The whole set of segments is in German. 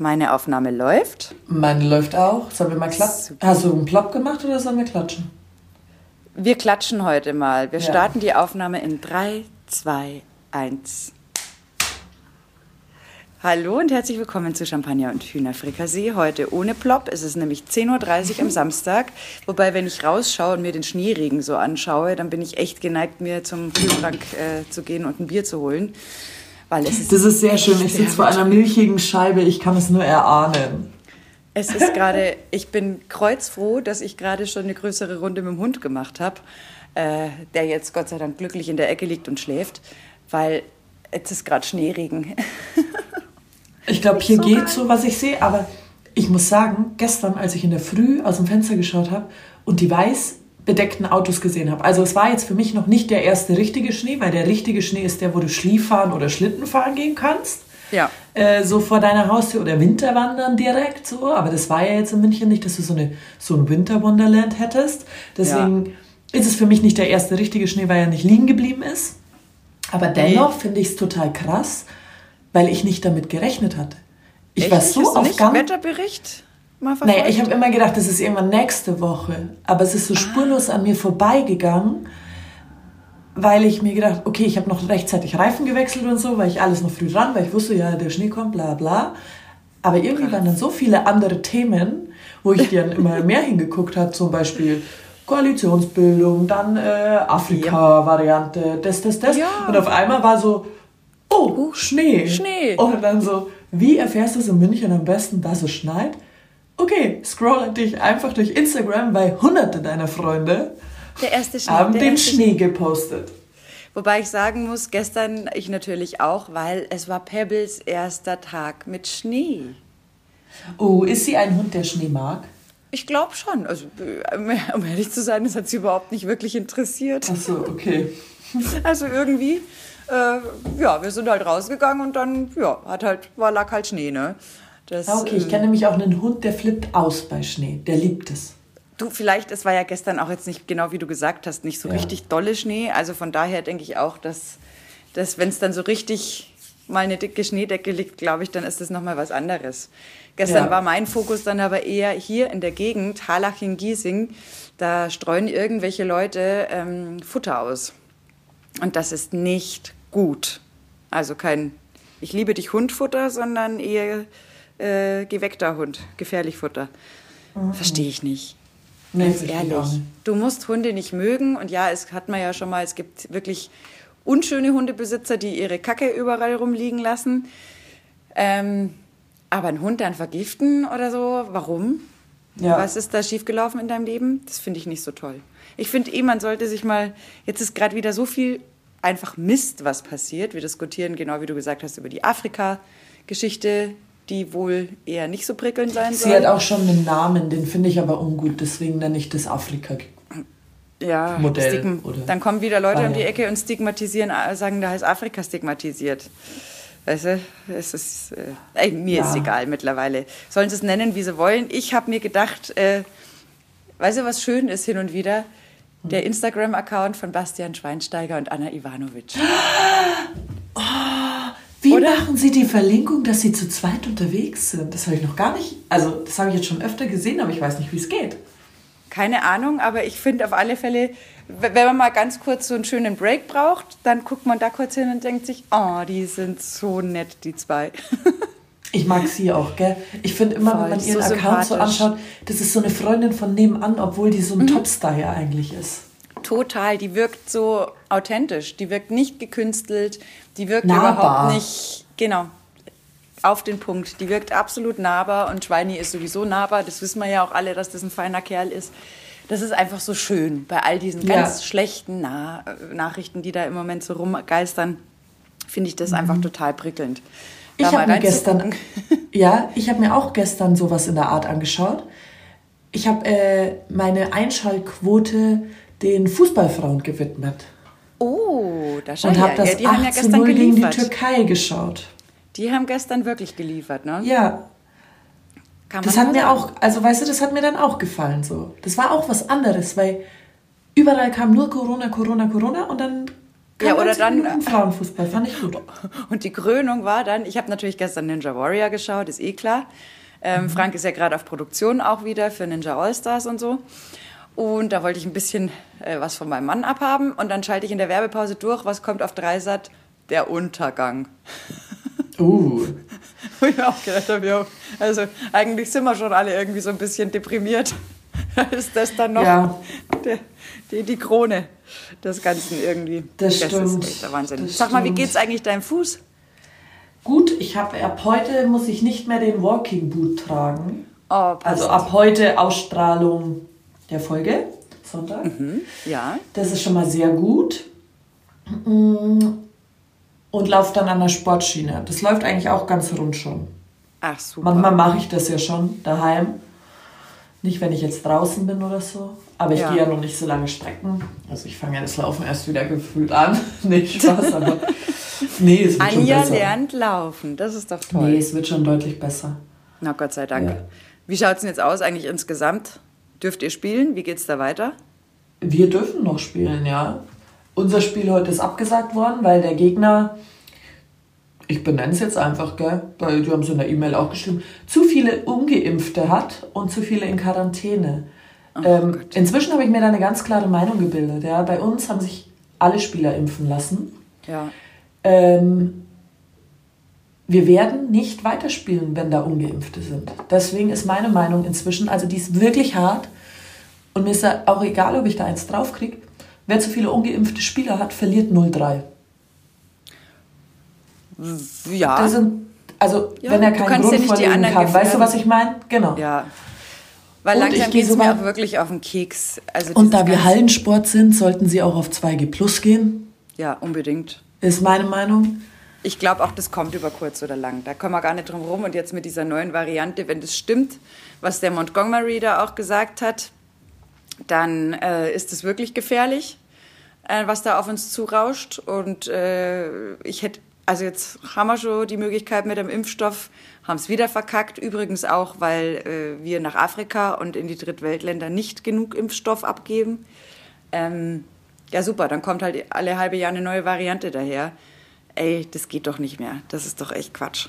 Meine Aufnahme läuft. Meine läuft auch. Sollen wir mal klatschen? Hast du einen Plop gemacht oder sollen wir klatschen? Wir klatschen heute mal. Wir ja. starten die Aufnahme in 3, 2, 1. Hallo und herzlich willkommen zu Champagner und Hühnerfrikassee. Heute ohne Plop. Es ist nämlich 10.30 Uhr am Samstag. Wobei, wenn ich rausschaue und mir den Schneeregen so anschaue, dann bin ich echt geneigt, mir zum Kühlschrank äh, zu gehen und ein Bier zu holen. Weil es ist das ist sehr schön. Ich sitze vor einer milchigen Scheibe. Ich kann es nur erahnen. Es ist gerade, ich bin kreuzfroh, dass ich gerade schon eine größere Runde mit dem Hund gemacht habe, äh, der jetzt Gott sei Dank glücklich in der Ecke liegt und schläft, weil jetzt ist gerade Schneeregen. ich glaube, hier so geht geil. so, was ich sehe, aber ich muss sagen, gestern, als ich in der Früh aus dem Fenster geschaut habe und die weiß bedeckten Autos gesehen habe. Also es war jetzt für mich noch nicht der erste richtige Schnee, weil der richtige Schnee ist der, wo du Skifahren oder Schlittenfahren gehen kannst. Ja. Äh, so vor deiner Haustür oder Winterwandern direkt so. Aber das war ja jetzt in München nicht, dass du so, eine, so ein Winterwonderland hättest. Deswegen ja. ist es für mich nicht der erste richtige Schnee, weil er nicht liegen geblieben ist. Aber dennoch nee. finde ich es total krass, weil ich nicht damit gerechnet hatte. Ich Echt? war so auf Gang. Wetterbericht? Mal verfolgt? Naja, ich habe immer gedacht, das ist irgendwann nächste Woche. Aber es ist so ah. spurlos an mir vorbeigegangen, weil ich mir gedacht, okay, ich habe noch rechtzeitig Reifen gewechselt und so, weil ich alles noch früh dran, weil ich wusste, ja, der Schnee kommt, bla bla. Aber irgendwie waren dann so viele andere Themen, wo ich dann immer mehr hingeguckt habe, zum Beispiel Koalitionsbildung, dann äh, Afrika-Variante, das, das, das. Ja. Und auf einmal war so, oh, Schnee. Schnee. Und dann so, wie erfährst du es in München am besten, dass es schneit? Okay, scroll dich einfach durch Instagram, weil hunderte deiner Freunde haben den Schnee gepostet. Wobei ich sagen muss, gestern ich natürlich auch, weil es war Pebbles erster Tag mit Schnee. Oh, ist sie ein Hund, der Schnee mag? Ich glaube schon. Also, um ehrlich zu sein, das hat sie überhaupt nicht wirklich interessiert. Ach so, okay. Also irgendwie, äh, ja, wir sind halt rausgegangen und dann, ja, hat halt, war lag halt Schnee, ne? Das, ah, okay, ich kenne nämlich auch einen Hund, der flippt aus bei Schnee. Der liebt es. Du, vielleicht, es war ja gestern auch jetzt nicht genau wie du gesagt hast, nicht so ja. richtig dolle Schnee. Also von daher denke ich auch, dass, dass wenn es dann so richtig mal eine dicke Schneedecke liegt, glaube ich, dann ist das nochmal was anderes. Gestern ja. war mein Fokus dann aber eher hier in der Gegend, Harlach-in-Giesing. Da streuen irgendwelche Leute ähm, Futter aus. Und das ist nicht gut. Also kein Ich liebe dich Hundfutter, sondern eher äh, geweckter Hund, gefährlich Futter. Mhm. Verstehe ich nicht. Nee, Ganz ehrlich. Du musst Hunde nicht mögen. Und ja, es hat man ja schon mal, es gibt wirklich unschöne Hundebesitzer, die ihre Kacke überall rumliegen lassen. Ähm, aber einen Hund dann vergiften oder so, warum? Ja. Was ist da schiefgelaufen in deinem Leben? Das finde ich nicht so toll. Ich finde eh, man sollte sich mal, jetzt ist gerade wieder so viel einfach Mist, was passiert. Wir diskutieren, genau wie du gesagt hast, über die Afrika-Geschichte, die wohl eher nicht so prickelnd sein soll. Sie hat auch schon einen Namen, den finde ich aber ungut, deswegen nenne ich das Afrika. Ja, Modell, dann kommen wieder Leute ah, um die Ecke und stigmatisieren, äh, sagen, da heißt Afrika stigmatisiert. Weißt du, es ist, äh, mir ja. ist egal mittlerweile. Sollen sie es nennen, wie sie wollen. Ich habe mir gedacht, äh, weißt du, was schön ist hin und wieder? Der Instagram-Account von Bastian Schweinsteiger und Anna Ivanovic. Oder? machen Sie die Verlinkung, dass Sie zu zweit unterwegs sind? Das habe ich noch gar nicht. Also, das habe ich jetzt schon öfter gesehen, aber ich weiß nicht, wie es geht. Keine Ahnung, aber ich finde auf alle Fälle, wenn man mal ganz kurz so einen schönen Break braucht, dann guckt man da kurz hin und denkt sich, oh, die sind so nett, die zwei. Ich mag sie auch, gell? Ich finde immer, Voll, wenn man ihren so Account so anschaut, das ist so eine Freundin von nebenan, obwohl die so ein mhm. Topstar ja eigentlich ist. Total, die wirkt so authentisch, die wirkt nicht gekünstelt, die wirkt nahbar. überhaupt nicht, genau, auf den Punkt. Die wirkt absolut nahbar und Schweini ist sowieso nahbar. Das wissen wir ja auch alle, dass das ein feiner Kerl ist. Das ist einfach so schön bei all diesen ja. ganz schlechten Na Nachrichten, die da im Moment so rumgeistern. Finde ich das mhm. einfach total prickelnd. Ich habe mir gestern, ja, ich habe mir auch gestern sowas in der Art angeschaut. Ich habe äh, meine Einschaltquote den Fußballfrauen gewidmet. Oh, da Und habe das ja, die 8 haben ja gestern gegen die Türkei geschaut. Die haben gestern wirklich geliefert, ne? Ja. Das hat mir auch, also weißt du, das hat mir dann auch gefallen so. Das war auch was anderes, weil überall kam nur Corona, Corona, Corona und dann ja, oder dann Frauenfußball, fand ich gut. Und die Krönung war dann, ich habe natürlich gestern Ninja Warrior geschaut, ist eh klar. Ähm, mhm. Frank ist ja gerade auf Produktion auch wieder für Ninja All-Stars und so. Und da wollte ich ein bisschen äh, was von meinem Mann abhaben. Und dann schalte ich in der Werbepause durch, was kommt auf Dreisat? Der Untergang. Uh. Wo ich mir auch gedacht habe, ja, also eigentlich sind wir schon alle irgendwie so ein bisschen deprimiert. ist das dann noch ja. der, die, die Krone des Ganzen irgendwie. Das, das stimmt. ist echt der Wahnsinn. Das Sag mal, wie geht's eigentlich deinem Fuß? Gut, ich habe ab heute muss ich nicht mehr den Walking Boot tragen. Oh, also ab heute Ausstrahlung der Folge, Sonntag. Mhm, ja. Das ist schon mal sehr gut. Mm, und laufe dann an der Sportschiene. Das läuft eigentlich auch ganz rund schon. Ach super. Manchmal mache ich das ja schon daheim. Nicht, wenn ich jetzt draußen bin oder so. Aber ich ja. gehe ja noch nicht so lange Strecken. Also ich fange ja das Laufen erst wieder gefühlt an. nicht Spaß, aber nee, es wird Anja schon besser. lernt laufen. Das ist doch toll. Nee, es wird schon deutlich besser. Na Gott sei Dank. Ja. Wie schaut es denn jetzt aus eigentlich insgesamt? Dürft ihr spielen? Wie geht es da weiter? Wir dürfen noch spielen, ja. Unser Spiel heute ist abgesagt worden, weil der Gegner, ich benenne es jetzt einfach, gell, weil die haben es in der E-Mail auch geschrieben, zu viele Ungeimpfte hat und zu viele in Quarantäne. Oh, ähm, inzwischen habe ich mir da eine ganz klare Meinung gebildet. Ja. Bei uns haben sich alle Spieler impfen lassen. Ja. Ähm, wir werden nicht weiterspielen, wenn da Ungeimpfte sind. Deswegen ist meine Meinung inzwischen, also die ist wirklich hart. Und mir ist auch egal, ob ich da eins draufkriege. Wer zu viele ungeimpfte Spieler hat, verliert 0-3. Ja. Sind, also, ja, wenn er keinen Grund ja vorlegen kann. Weißt du, was ich meine? Genau. Ja. Weil und langsam geht es mir auch wirklich auf den Keks. Also und da wir Hallensport sind, sollten sie auch auf 2G Plus gehen. Ja, unbedingt. Ist meine Meinung. Ich glaube auch, das kommt über kurz oder lang. Da kommen wir gar nicht drum rum. Und jetzt mit dieser neuen Variante, wenn das stimmt, was der Montgomery da auch gesagt hat, dann äh, ist es wirklich gefährlich, äh, was da auf uns zurauscht. Und äh, ich hätte, also jetzt haben wir schon die Möglichkeit mit dem Impfstoff, haben es wieder verkackt. Übrigens auch, weil äh, wir nach Afrika und in die Drittweltländer nicht genug Impfstoff abgeben. Ähm, ja, super, dann kommt halt alle halbe Jahr eine neue Variante daher ey, das geht doch nicht mehr. Das ist doch echt Quatsch.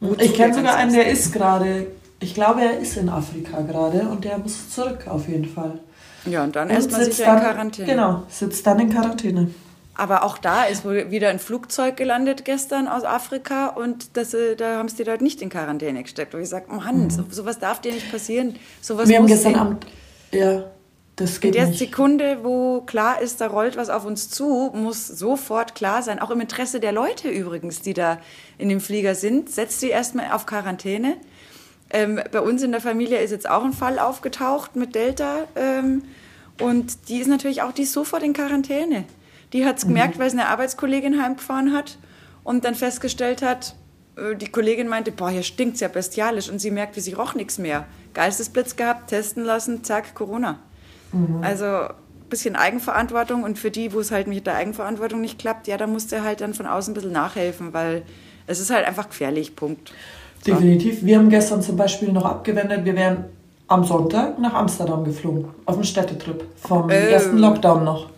Gut, ich kenne sogar einen, der ist gerade, ich glaube, er ist in Afrika gerade und der muss zurück auf jeden Fall. Ja, und dann erstmal sicher in Quarantäne. Genau, sitzt dann in Quarantäne. Aber auch da ist wohl wieder ein Flugzeug gelandet gestern aus Afrika und das, äh, da haben sie die Leute nicht in Quarantäne gesteckt. Wo ich sage, Mann, mhm. so, sowas darf dir nicht passieren. Sowas Wir haben gestern Abend, ja, das geht In der nicht. Sekunde, wo klar ist, da rollt was auf uns zu, muss sofort klar sein, auch im Interesse der Leute übrigens, die da in dem Flieger sind, setzt sie erstmal auf Quarantäne. Ähm, bei uns in der Familie ist jetzt auch ein Fall aufgetaucht mit Delta. Ähm, und die ist natürlich auch, die ist sofort in Quarantäne. Die hat es mhm. gemerkt, weil sie eine Arbeitskollegin heimgefahren hat und dann festgestellt hat, äh, die Kollegin meinte, boah, hier stinkt's ja bestialisch. Und sie merkte, sie roch nichts mehr. Geistesblitz gehabt, testen lassen, zack, Corona. Mhm. Also ein bisschen Eigenverantwortung und für die, wo es halt mit der Eigenverantwortung nicht klappt, ja, da musst du halt dann von außen ein bisschen nachhelfen, weil es ist halt einfach gefährlich, Punkt. Definitiv. Wir haben gestern zum Beispiel noch abgewendet, wir wären am Sonntag nach Amsterdam geflogen, auf einen Städtetrip, vom äh. ersten Lockdown noch.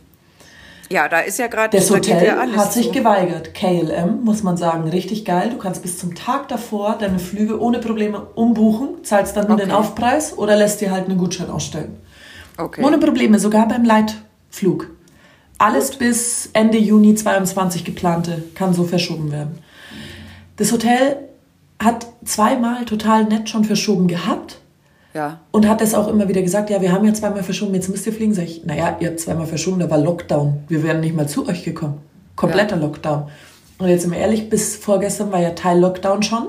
Ja, da ist ja gerade das Hotel ja hat sich so. geweigert. KLM muss man sagen, richtig geil. Du kannst bis zum Tag davor deine Flüge ohne Probleme umbuchen, zahlst dann nur okay. den Aufpreis oder lässt dir halt einen Gutschein ausstellen. Okay. Ohne Probleme, sogar beim Leitflug. Alles Gut. bis Ende Juni 22 geplante kann so verschoben werden. Das Hotel hat zweimal total nett schon verschoben gehabt. Ja. Und hat es auch immer wieder gesagt, ja, wir haben ja zweimal verschoben, jetzt müsst ihr fliegen. Sag ich, naja, ihr habt zweimal verschoben, da war Lockdown. Wir wären nicht mal zu euch gekommen. Kompletter ja. Lockdown. Und jetzt sind wir ehrlich, bis vorgestern war ja Teil Lockdown schon.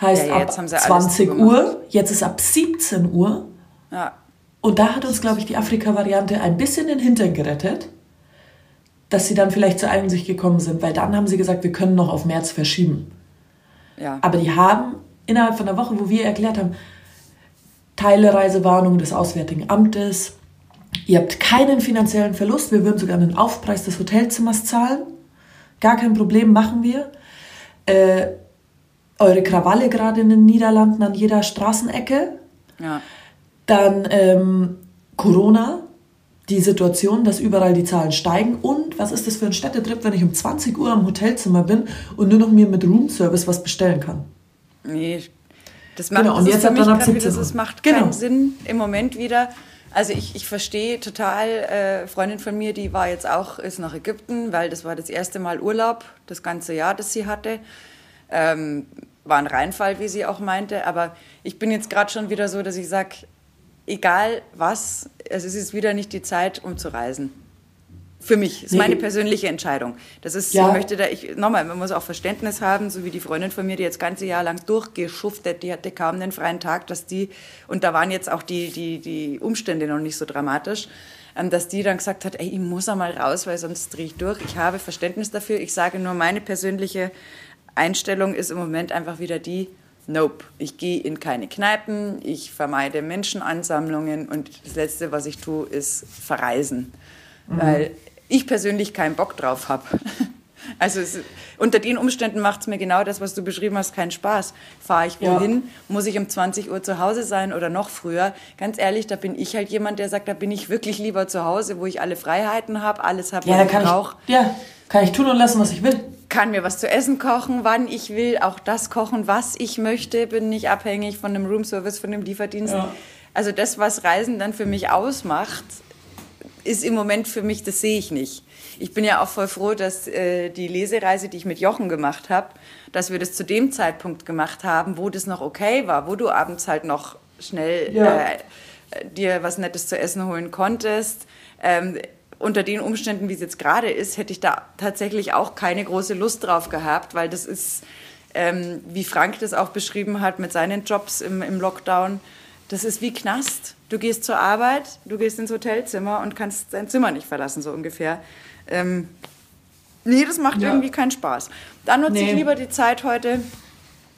Heißt ja, ab 20 Uhr, jetzt ist ab 17 Uhr. Ja. Und da hat uns, glaube ich, die Afrika-Variante ein bisschen den Hintern gerettet, dass sie dann vielleicht zur Einsicht gekommen sind, weil dann haben sie gesagt, wir können noch auf März verschieben. Ja. Aber die haben innerhalb von einer Woche, wo wir erklärt haben, Teilereisewarnung des Auswärtigen Amtes, ihr habt keinen finanziellen Verlust, wir würden sogar einen Aufpreis des Hotelzimmers zahlen, gar kein Problem, machen wir. Äh, eure Krawalle gerade in den Niederlanden an jeder Straßenecke. Ja. Dann ähm, Corona, die Situation, dass überall die Zahlen steigen und? Was ist das für ein Städtetrip, wenn ich um 20 Uhr am Hotelzimmer bin und nur noch mir mit Roomservice was bestellen kann? Nee, das macht, genau, und jetzt hat dann ab 17 das, das macht genau. keinen Sinn im Moment wieder. Also ich, ich verstehe total, äh, Freundin von mir, die war jetzt auch, ist nach Ägypten, weil das war das erste Mal Urlaub, das ganze Jahr, das sie hatte. Ähm, war ein Reinfall, wie sie auch meinte. Aber ich bin jetzt gerade schon wieder so, dass ich sage, egal was, es ist wieder nicht die Zeit, um zu reisen. Für mich, das ist meine persönliche Entscheidung. Das ist, ja. ich möchte da, ich, nochmal, man muss auch Verständnis haben, so wie die Freundin von mir, die jetzt ganze Jahr lang durchgeschuftet, die hatte kaum einen freien Tag, dass die, und da waren jetzt auch die, die, die Umstände noch nicht so dramatisch, ähm, dass die dann gesagt hat, ey, ich muss einmal raus, weil sonst drehe ich durch. Ich habe Verständnis dafür. Ich sage nur, meine persönliche Einstellung ist im Moment einfach wieder die, Nope, ich gehe in keine Kneipen, ich vermeide Menschenansammlungen und das Letzte, was ich tue, ist verreisen. Mhm. Weil ich persönlich keinen Bock drauf habe. Also es, unter den Umständen macht es mir genau das, was du beschrieben hast, keinen Spaß. Fahre ich wohin? Ja. Muss ich um 20 Uhr zu Hause sein oder noch früher? Ganz ehrlich, da bin ich halt jemand, der sagt, da bin ich wirklich lieber zu Hause, wo ich alle Freiheiten habe, alles habe, ja, was ich brauche. Ja, kann ich tun und lassen, was ich will. Kann mir was zu essen kochen, wann ich will, auch das kochen, was ich möchte, bin nicht abhängig von dem Roomservice, von dem Lieferdienst. Ja. Also das, was Reisen dann für mich ausmacht, ist im Moment für mich, das sehe ich nicht. Ich bin ja auch voll froh, dass äh, die Lesereise, die ich mit Jochen gemacht habe, dass wir das zu dem Zeitpunkt gemacht haben, wo das noch okay war, wo du abends halt noch schnell ja. äh, dir was Nettes zu essen holen konntest. Ähm, unter den Umständen, wie es jetzt gerade ist, hätte ich da tatsächlich auch keine große Lust drauf gehabt, weil das ist, ähm, wie Frank das auch beschrieben hat mit seinen Jobs im, im Lockdown, das ist wie Knast. Du gehst zur Arbeit, du gehst ins Hotelzimmer und kannst dein Zimmer nicht verlassen, so ungefähr. Ähm, nee, das macht ja. irgendwie keinen Spaß. Dann nutze nee. ich lieber die Zeit heute,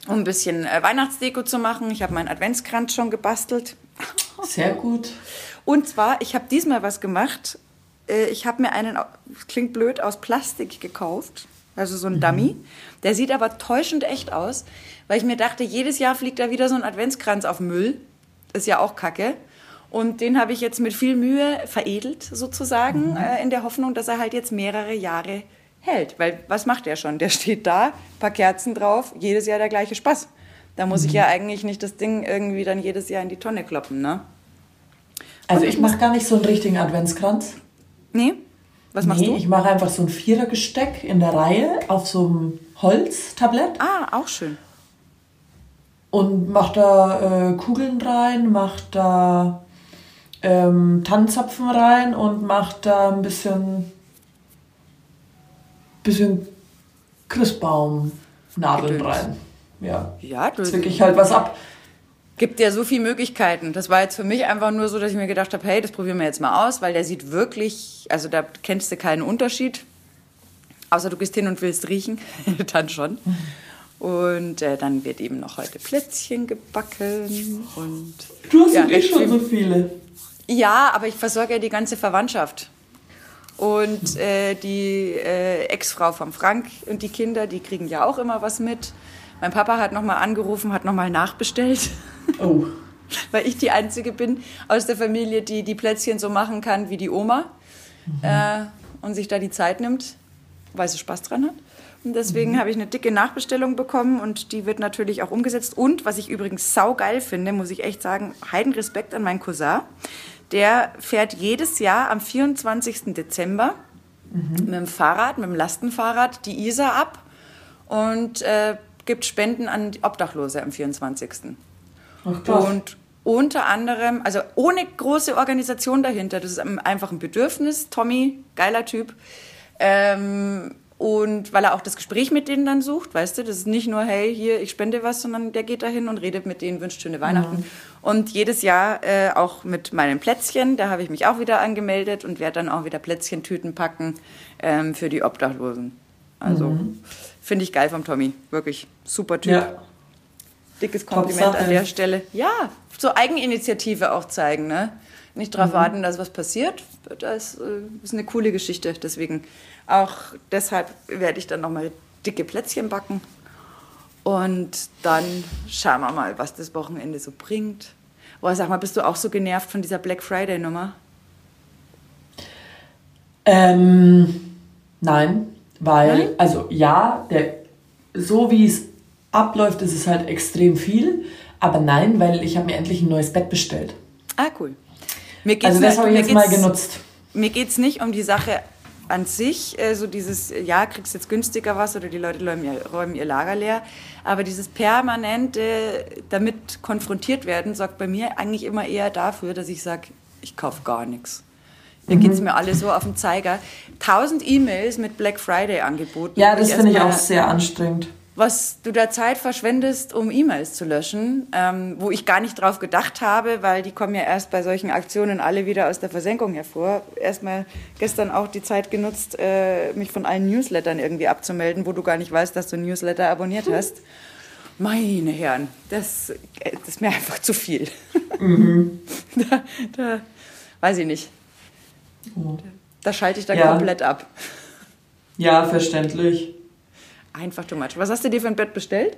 um ein bisschen äh, Weihnachtsdeko zu machen. Ich habe meinen Adventskranz schon gebastelt. Sehr gut. Und zwar, ich habe diesmal was gemacht. Äh, ich habe mir einen, klingt blöd, aus Plastik gekauft. Also so ein mhm. Dummy. Der sieht aber täuschend echt aus, weil ich mir dachte, jedes Jahr fliegt da wieder so ein Adventskranz auf Müll. Ist ja auch kacke. Und den habe ich jetzt mit viel Mühe veredelt, sozusagen, mhm. äh, in der Hoffnung, dass er halt jetzt mehrere Jahre hält. Weil was macht er schon? Der steht da, paar Kerzen drauf, jedes Jahr der gleiche Spaß. Da muss mhm. ich ja eigentlich nicht das Ding irgendwie dann jedes Jahr in die Tonne kloppen, ne? Also ich mache gar nicht so einen richtigen Adventskranz. Nee? Was machst nee, du? ich mache einfach so ein Vierergesteck in der Reihe auf so einem Holztablett. Ah, auch schön. Und mache da äh, Kugeln rein, mache da ähm, Tannenzapfen rein und mache da ein bisschen, bisschen Christbaumnadeln rein. Ja, ja du zwicke ich halt was ab. Gibt ja so viele Möglichkeiten. Das war jetzt für mich einfach nur so, dass ich mir gedacht habe, hey, das probieren wir jetzt mal aus, weil der sieht wirklich, also da kennst du keinen Unterschied. Außer du gehst hin und willst riechen, dann schon. Und äh, dann wird eben noch heute Plätzchen gebacken und. Du hast ja eh schon so viele. Ja, aber ich versorge ja die ganze Verwandtschaft. Und äh, die äh, Ex-Frau von Frank und die Kinder, die kriegen ja auch immer was mit. Mein Papa hat nochmal angerufen, hat nochmal nachbestellt. Oh. Weil ich die Einzige bin aus der Familie, die die Plätzchen so machen kann wie die Oma. Mhm. Äh, und sich da die Zeit nimmt, weil sie Spaß dran hat. Und deswegen mhm. habe ich eine dicke Nachbestellung bekommen und die wird natürlich auch umgesetzt. Und was ich übrigens saugeil finde, muss ich echt sagen, heiden Respekt an meinen Cousin der fährt jedes Jahr am 24. Dezember mhm. mit dem Fahrrad, mit dem Lastenfahrrad die Isar ab und äh, gibt Spenden an Obdachlose am 24. Ach, und unter anderem, also ohne große Organisation dahinter, das ist einfach ein Bedürfnis. Tommy, geiler Typ. Ähm, und weil er auch das Gespräch mit denen dann sucht, weißt du, das ist nicht nur, hey, hier, ich spende was, sondern der geht dahin und redet mit denen, wünscht schöne Weihnachten. Mhm. Und jedes Jahr äh, auch mit meinen Plätzchen, da habe ich mich auch wieder angemeldet und werde dann auch wieder Plätzchentüten packen ähm, für die Obdachlosen. Also mhm. finde ich geil vom Tommy, wirklich super Typ. Ja. Dickes Kompliment an der Stelle. Ja, so Eigeninitiative auch zeigen, ne? Nicht darauf mhm. warten, dass was passiert. Das äh, ist eine coole Geschichte. Deswegen auch deshalb werde ich dann nochmal dicke Plätzchen backen. Und dann schauen wir mal, was das Wochenende so bringt. Boah, sag mal, bist du auch so genervt von dieser Black Friday-Nummer? Ähm, Nein, weil, Nein? also ja, der, so wie es abläuft, ist es halt extrem viel. Aber nein, weil ich habe mir endlich ein neues Bett bestellt. Ah, cool. Mir geht's also das habe ich jetzt mal genutzt. Mir geht es nicht um die Sache an sich, äh, so dieses, ja, kriegst jetzt günstiger was oder die Leute räumen ihr, räumen ihr Lager leer. Aber dieses permanente damit konfrontiert werden, sorgt bei mir eigentlich immer eher dafür, dass ich sage, ich kaufe gar nichts. Mhm. geht es mir alle so auf den Zeiger. Tausend E-Mails mit Black Friday angeboten. Ja, das finde ich auch sehr anstrengend was du da Zeit verschwendest, um E-Mails zu löschen, ähm, wo ich gar nicht drauf gedacht habe, weil die kommen ja erst bei solchen Aktionen alle wieder aus der Versenkung hervor. Erstmal gestern auch die Zeit genutzt, äh, mich von allen Newslettern irgendwie abzumelden, wo du gar nicht weißt, dass du ein Newsletter abonniert hm. hast. Meine Herren, das, äh, das ist mir einfach zu viel. Mhm. da, da, weiß ich nicht. Oh. Da schalte ich dann ja. komplett ab. Ja, verständlich. Einfach too much. Was hast du dir für ein Bett bestellt?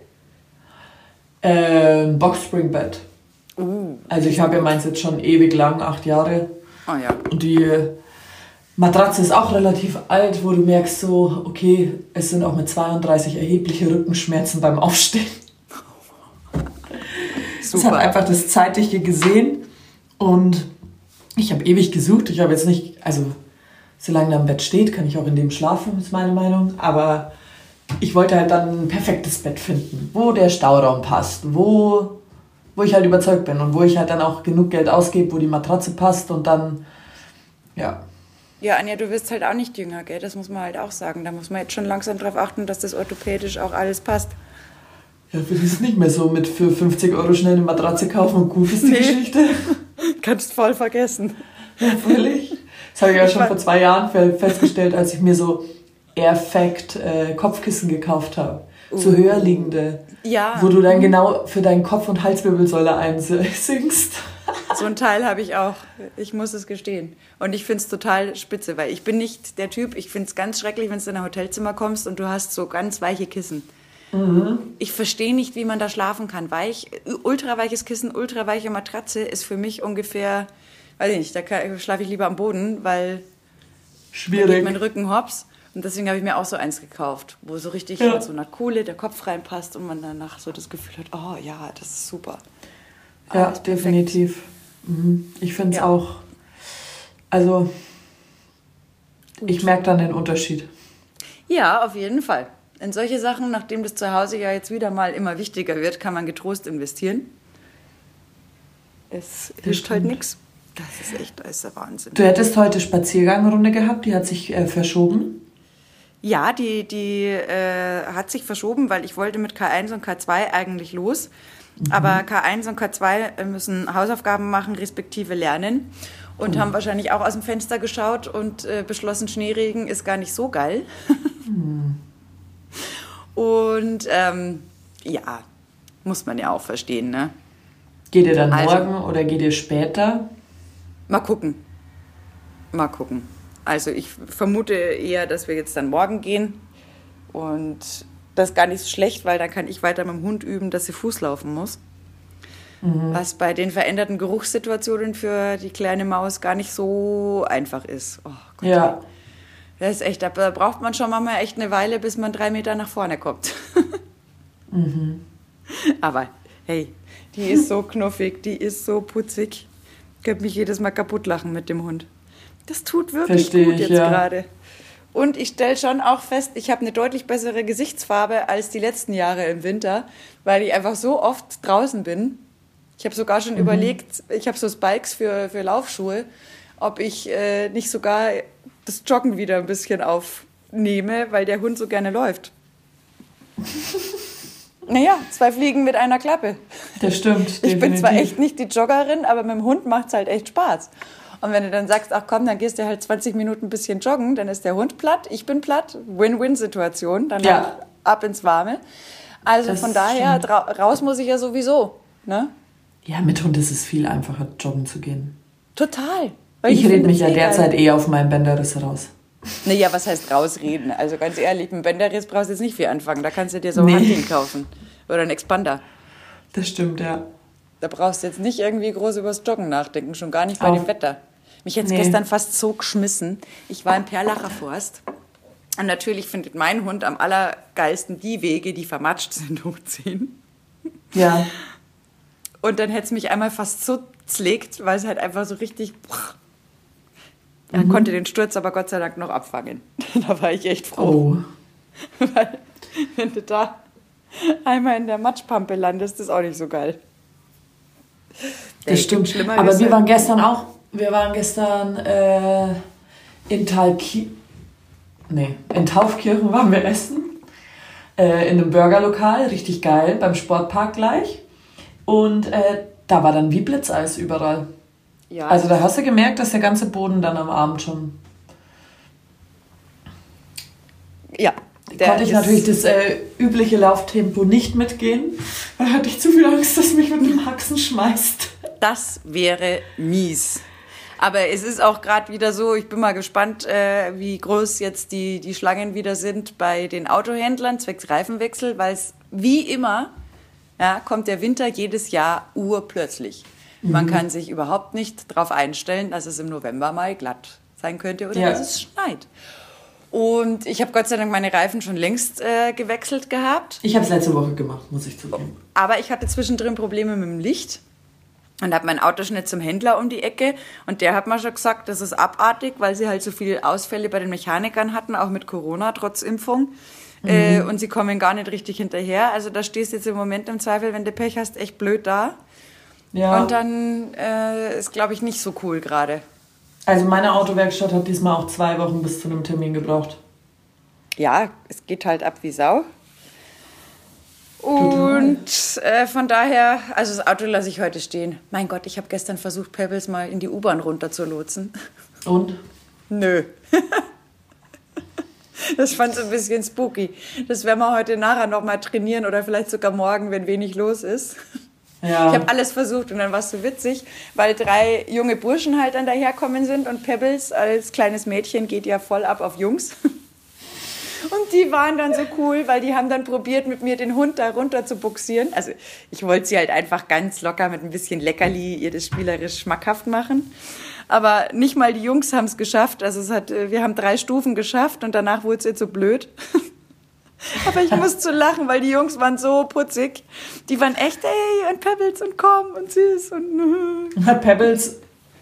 Äh, Boxspringbett. Uh, also ich habe ja meins jetzt schon ewig lang, acht Jahre. Ah ja. Und die Matratze ist auch relativ alt, wo du merkst so, okay, es sind auch mit 32 erhebliche Rückenschmerzen beim Aufstehen. Super. Das hat einfach das Zeitliche gesehen und ich habe ewig gesucht. Ich habe jetzt nicht, also solange er am Bett steht, kann ich auch in dem schlafen, ist meine Meinung. Aber ich wollte halt dann ein perfektes Bett finden, wo der Stauraum passt, wo, wo ich halt überzeugt bin und wo ich halt dann auch genug Geld ausgebe, wo die Matratze passt und dann, ja. Ja, Anja, du wirst halt auch nicht jünger, gell? Das muss man halt auch sagen. Da muss man jetzt schon langsam darauf achten, dass das orthopädisch auch alles passt. Ja, für das ist nicht mehr so mit für 50 Euro schnell eine Matratze kaufen und gut ist die nee. Geschichte. Kannst voll vergessen. Ja, völlig. Das habe ich ja schon vor zwei Jahren festgestellt, als ich mir so Airfact äh, Kopfkissen gekauft habe. Uh. So höher liegende. Ja. Wo du dann genau für deinen Kopf- und Halswirbelsäule einsingst. So ein Teil habe ich auch. Ich muss es gestehen. Und ich finde es total spitze, weil ich bin nicht der Typ, ich finde es ganz schrecklich, wenn du in ein Hotelzimmer kommst und du hast so ganz weiche Kissen. Mhm. Ich verstehe nicht, wie man da schlafen kann. Weich, ultraweiches Kissen, ultraweiche Matratze ist für mich ungefähr, weiß ich nicht, da schlafe ich lieber am Boden, weil Schwierig. Da geht mein Rücken hops. Und deswegen habe ich mir auch so eins gekauft, wo so richtig ja. mit so einer Kohle der Kopf reinpasst und man danach so das Gefühl hat, oh ja, das ist super. Ja, ah, definitiv. Mhm. Ich finde es ja. auch, also Gut. ich merke dann den Unterschied. Ja, auf jeden Fall. In solche Sachen, nachdem das zu Hause ja jetzt wieder mal immer wichtiger wird, kann man getrost investieren. Es hilft halt nichts. Das ist echt, das ist der Wahnsinn. Du hättest heute Spaziergangrunde gehabt, die hat sich äh, verschoben. Ja, die, die äh, hat sich verschoben, weil ich wollte mit K1 und K2 eigentlich los. Mhm. Aber K1 und K2 müssen Hausaufgaben machen, respektive lernen. Und mhm. haben wahrscheinlich auch aus dem Fenster geschaut und äh, beschlossen, Schneeregen ist gar nicht so geil. mhm. Und ähm, ja, muss man ja auch verstehen, ne? Geht ihr dann also, morgen oder geht ihr später? Mal gucken. Mal gucken. Also ich vermute eher, dass wir jetzt dann morgen gehen. Und das ist gar nicht so schlecht, weil dann kann ich weiter mit dem Hund üben, dass sie Fuß laufen muss. Mhm. Was bei den veränderten Geruchssituationen für die kleine Maus gar nicht so einfach ist. Oh Gott, ja. Das ist echt, da braucht man schon mal echt eine Weile, bis man drei Meter nach vorne kommt. mhm. Aber hey, die ist so knuffig, die ist so putzig. Ich könnte mich jedes Mal kaputt lachen mit dem Hund. Das tut wirklich Versteh gut ich, jetzt ja. gerade. Und ich stelle schon auch fest, ich habe eine deutlich bessere Gesichtsfarbe als die letzten Jahre im Winter, weil ich einfach so oft draußen bin. Ich habe sogar schon mhm. überlegt, ich habe so Spikes für, für Laufschuhe, ob ich äh, nicht sogar das Joggen wieder ein bisschen aufnehme, weil der Hund so gerne läuft. naja, zwei Fliegen mit einer Klappe. Das stimmt. Ich definitiv. bin zwar echt nicht die Joggerin, aber mit dem Hund macht es halt echt Spaß. Und wenn du dann sagst, ach komm, dann gehst du halt 20 Minuten ein bisschen joggen, dann ist der Hund platt, ich bin platt, Win-Win-Situation, dann ja. ab ins Warme. Also das von daher, raus muss ich ja sowieso. Ne? Ja, mit Hund ist es viel einfacher, joggen zu gehen. Total. ich, ich rede mich ja eh derzeit eher auf meinen Bänderriss raus. Naja, was heißt rausreden? Also ganz ehrlich, mit Bänderriss brauchst du jetzt nicht viel anfangen. Da kannst du dir so nee. ein Hunting kaufen. Oder einen Expander. Das stimmt, ja. Da brauchst du jetzt nicht irgendwie groß übers Joggen nachdenken, schon gar nicht bei Auf, dem Wetter. Mich jetzt nee. gestern fast so geschmissen. Ich war im Perlacher Forst Und natürlich findet mein Hund am allergeilsten die Wege, die vermatscht sind, hochziehen. Ja. Und dann hätte es mich einmal fast so zlegt, weil es halt einfach so richtig. Er mhm. konnte den Sturz aber Gott sei Dank noch abfangen. da war ich echt froh. Oh. weil, wenn du da einmal in der Matschpampe landest, ist auch nicht so geil. Der das stimmt. Aber wir waren gestern auch, wir waren gestern äh, in Talki nee, in Taufkirchen waren wir essen. Äh, in einem Burgerlokal, richtig geil, beim Sportpark gleich. Und äh, da war dann wie Blitzeis überall. Ja. Also da hast du gemerkt, dass der ganze Boden dann am Abend schon. Ja. Da konnte ich natürlich das äh, übliche Lauftempo nicht mitgehen. Da hatte ich zu viel Angst, dass mich mit dem Haxen schmeißt. Das wäre mies. Aber es ist auch gerade wieder so, ich bin mal gespannt, äh, wie groß jetzt die, die Schlangen wieder sind bei den Autohändlern zwecks Reifenwechsel, weil es wie immer ja, kommt der Winter jedes Jahr urplötzlich. Mhm. Man kann sich überhaupt nicht darauf einstellen, dass es im November mal glatt sein könnte oder ja. dass es schneit. Und ich habe Gott sei Dank meine Reifen schon längst äh, gewechselt gehabt. Ich habe es letzte Woche gemacht, muss ich zugeben. Aber ich hatte zwischendrin Probleme mit dem Licht und habe mein Auto schnell zum Händler um die Ecke und der hat mir schon gesagt, das ist abartig, weil sie halt so viele Ausfälle bei den Mechanikern hatten, auch mit Corona trotz Impfung. Mhm. Äh, und sie kommen gar nicht richtig hinterher. Also da stehst du jetzt im Moment im Zweifel, wenn du Pech hast, echt blöd da. Ja. Und dann äh, ist, glaube ich, nicht so cool gerade. Also meine Autowerkstatt hat diesmal auch zwei Wochen bis zu einem Termin gebraucht. Ja, es geht halt ab wie Sau. Und äh, von daher, also das Auto lasse ich heute stehen. Mein Gott, ich habe gestern versucht, Pebbles mal in die U-Bahn runter zu lotsen. Und? Nö. das fand ich ein bisschen spooky. Das werden wir heute nachher noch mal trainieren oder vielleicht sogar morgen, wenn wenig los ist. Ja. Ich habe alles versucht und dann war es so witzig, weil drei junge Burschen halt dann daherkommen sind und Pebbles als kleines Mädchen geht ja voll ab auf Jungs. Und die waren dann so cool, weil die haben dann probiert, mit mir den Hund da runter zu buxieren. Also ich wollte sie halt einfach ganz locker mit ein bisschen Leckerli ihr das spielerisch schmackhaft machen. Aber nicht mal die Jungs haben es geschafft. Also es hat, äh, wir haben drei Stufen geschafft und danach wurde es jetzt so blöd. Aber ich musste lachen, weil die Jungs waren so putzig. Die waren echt, ey, und Pebbles und komm und süß und. Pebbles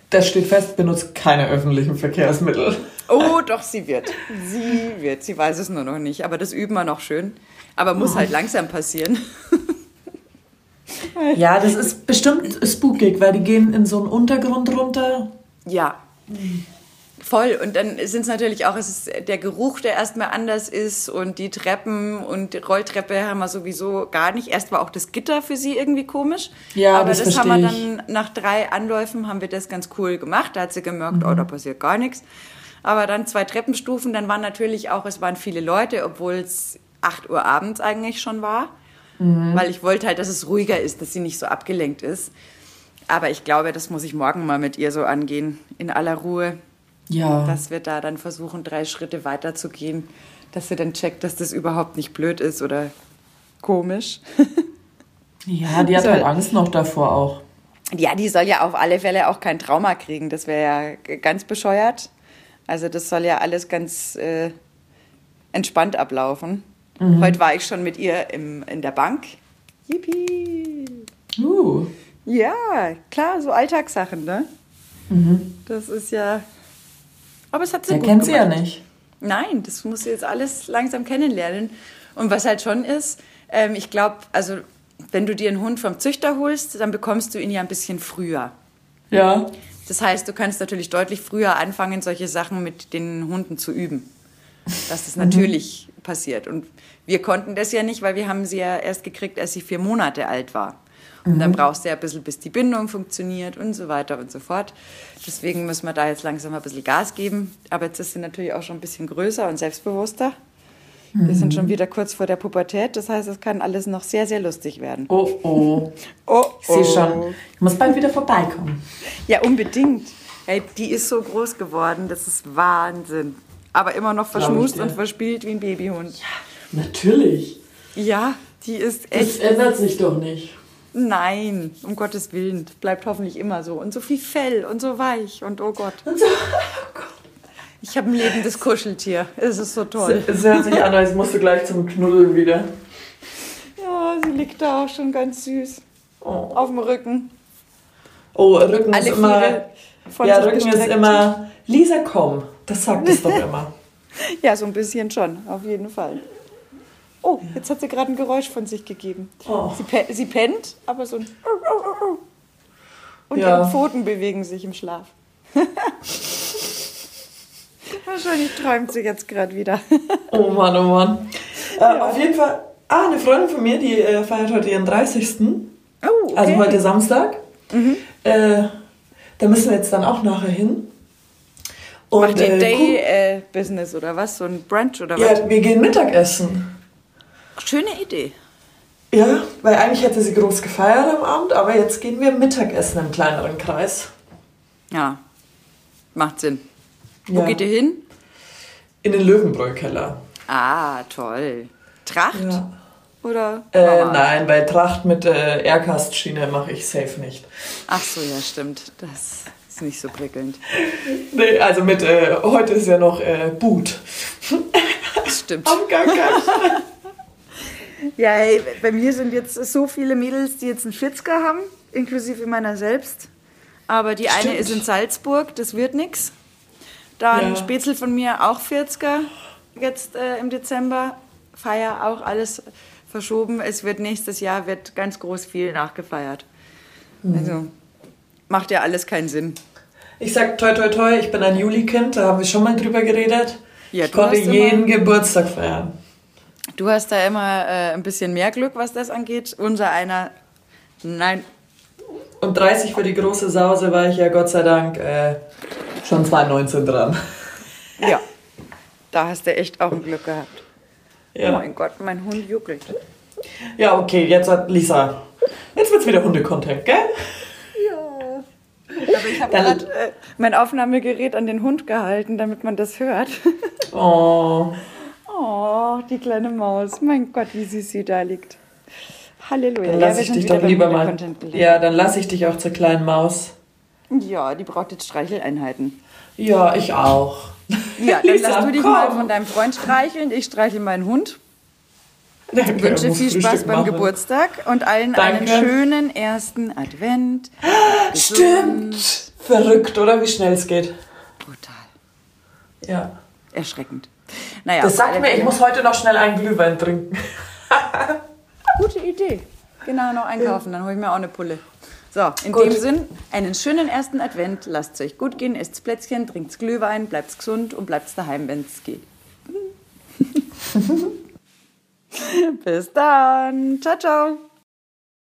das steht fest, benutzt keine öffentlichen Verkehrsmittel. Oh, doch, sie wird. Sie wird. Sie weiß es nur noch nicht. Aber das üben wir noch schön. Aber muss halt langsam passieren. Ja, das ist bestimmt spookig, weil die gehen in so einen Untergrund runter. Ja. Voll. Und dann sind es natürlich auch, es ist der Geruch, der erstmal anders ist und die Treppen und die Rolltreppe haben wir sowieso gar nicht. Erst war auch das Gitter für sie irgendwie komisch. Ja, aber das, das haben wir dann nach drei Anläufen haben wir das ganz cool gemacht. Da hat sie gemerkt, mhm. oh, da passiert gar nichts. Aber dann zwei Treppenstufen, dann waren natürlich auch, es waren viele Leute, obwohl es 8 Uhr abends eigentlich schon war. Mhm. Weil ich wollte halt, dass es ruhiger ist, dass sie nicht so abgelenkt ist. Aber ich glaube, das muss ich morgen mal mit ihr so angehen, in aller Ruhe. Ja. Dass wir da dann versuchen, drei Schritte weiter zu gehen, dass sie dann checkt, dass das überhaupt nicht blöd ist oder komisch. ja, die hat soll, halt Angst noch davor auch. Ja, die soll ja auf alle Fälle auch kein Trauma kriegen. Das wäre ja ganz bescheuert. Also das soll ja alles ganz äh, entspannt ablaufen. Mhm. Heute war ich schon mit ihr im, in der Bank. Yippie! Uh. Ja, klar, so Alltagssachen, ne? Mhm. Das ist ja aber es hat sie Der gut kennt sie ja nicht. Nein, das muss sie jetzt alles langsam kennenlernen. Und was halt schon ist, ähm, ich glaube, also wenn du dir einen Hund vom Züchter holst, dann bekommst du ihn ja ein bisschen früher. Ja. Das heißt, du kannst natürlich deutlich früher anfangen, solche Sachen mit den Hunden zu üben. Dass das natürlich mhm. passiert. Und wir konnten das ja nicht, weil wir haben sie ja erst gekriegt, als sie vier Monate alt war. Und mhm. dann brauchst du ja ein bisschen, bis die Bindung funktioniert und so weiter und so fort. Deswegen müssen wir da jetzt langsam ein bisschen Gas geben. Aber jetzt ist sie natürlich auch schon ein bisschen größer und selbstbewusster. Mhm. Wir sind schon mhm. wieder kurz vor der Pubertät. Das heißt, es kann alles noch sehr, sehr lustig werden. Oh, oh. oh, ich sehe oh. schon. Ich muss bald wieder vorbeikommen. Ja, unbedingt. Hey, die ist so groß geworden. Das ist Wahnsinn. Aber immer noch verschmust und verspielt wie ein Babyhund. Ja, natürlich. Ja, die ist echt. Das ändert sich doch nicht. Nein, um Gottes Willen. Bleibt hoffentlich immer so. Und so viel Fell und so weich und oh Gott. Und so, oh Gott. Ich habe ein lebendes Kuscheltier. Es ist so toll. Es hört sich an, als musst du gleich zum Knuddeln wieder. Ja, sie liegt da auch schon ganz süß. Oh, Auf dem Rücken. oh Rücken Alle ist immer. Ja, Rücken ist immer. Lisa, komm. Das sagt es doch immer. Ja, so ein bisschen schon, auf jeden Fall. Oh, jetzt hat sie gerade ein Geräusch von sich gegeben. Oh. Sie, pe sie pennt, aber so ein. Und Ja. ihre Pfoten bewegen sich im Schlaf. Wahrscheinlich träumt sie jetzt gerade wieder. Oh Mann, oh Mann. Äh, Auf jeden Fall. Ah, eine Freundin von mir, die äh, feiert heute ihren 30. Oh, okay. Also heute Samstag. Äh, da müssen wir jetzt dann auch nachher hin. Und, Macht ihr äh, Day-Business oder was? So ein Brunch oder was? Ja, wir gehen Mittagessen. Schöne Idee. Ja, weil eigentlich hätte sie groß gefeiert am Abend, aber jetzt gehen wir Mittagessen im kleineren Kreis. Ja, macht Sinn. Wo Ja. geht ihr hin? In den Löwenbräu-Keller. Ah, toll. Tracht? Ja. Oder? Äh, nein, bei Tracht mit äh, Aircast-Schiene mache ich safe nicht. Ach so, ja, stimmt. Das ist nicht so prickelnd. Nee, also mit, äh, heute ist ja noch äh, Boot. Das stimmt. Am Fall. Ja, hey, bei mir sind jetzt so viele Mädels, die jetzt einen 40er haben, inklusive meiner selbst. Aber die eine Stimmt. ist in Salzburg, das wird nix. Dann Ja. Spätzle von mir auch 40er, jetzt äh, im Dezember. Feier auch alles verschoben. Es wird nächstes Jahr wird ganz groß viel nachgefeiert. Mhm. Also macht ja alles keinen Sinn. Ich sag toi toi toi, ich bin ein Juli-Kind, da haben wir schon mal drüber geredet. Ja, ich konnte immer- jeden Geburtstag feiern. Du hast da immer äh, ein bisschen mehr Glück, was das angeht. Unser einer, nein, Und 30 für die große Sause war ich ja Gott sei Dank äh, schon 2019 dran. ja. Da hast du echt auch ein Glück gehabt. Oh Ja, mein Gott, mein Hund juckelt. ja okay, jetzt hat Lisa. Jetzt wird's wieder Hundecontent, gell? Ja. Aber ich habe gerade äh, mein Aufnahmegerät an den Hund gehalten, damit man das hört. Oh. Oh, die kleine Maus. Mein Gott, wie süß sie da liegt. Halleluja. Dann Ja, lass wir ich dich doch lieber mal. Ja, dann lass ich dich auch zur kleinen Maus. Ja, die braucht jetzt Streicheleinheiten. Ja, ich auch. Ja, dann Lisa, lass du dich komm. mal von deinem Freund streicheln. Ich streichel meinen Hund. Danke, Ich wünsche viel Spaß Frühstück beim machen. Geburtstag und allen Danke. einen schönen ersten Advent. Stimmt. Verrückt, oder? Wie schnell es geht. Brutal. Ja. Erschreckend. Naja, Das sagt mir, ich muss heute noch schnell einen Glühwein trinken. Gute Idee. Genau, noch einkaufen, dann hole ich mir auch eine Pulle. So, in Gut. dem Sinn, einen schönen ersten Advent. Lasst es euch gut gehen, esst Plätzchen, trinkt Glühwein, bleibt gesund und bleibt daheim, wenn es geht. Bis dann. Ciao, ciao.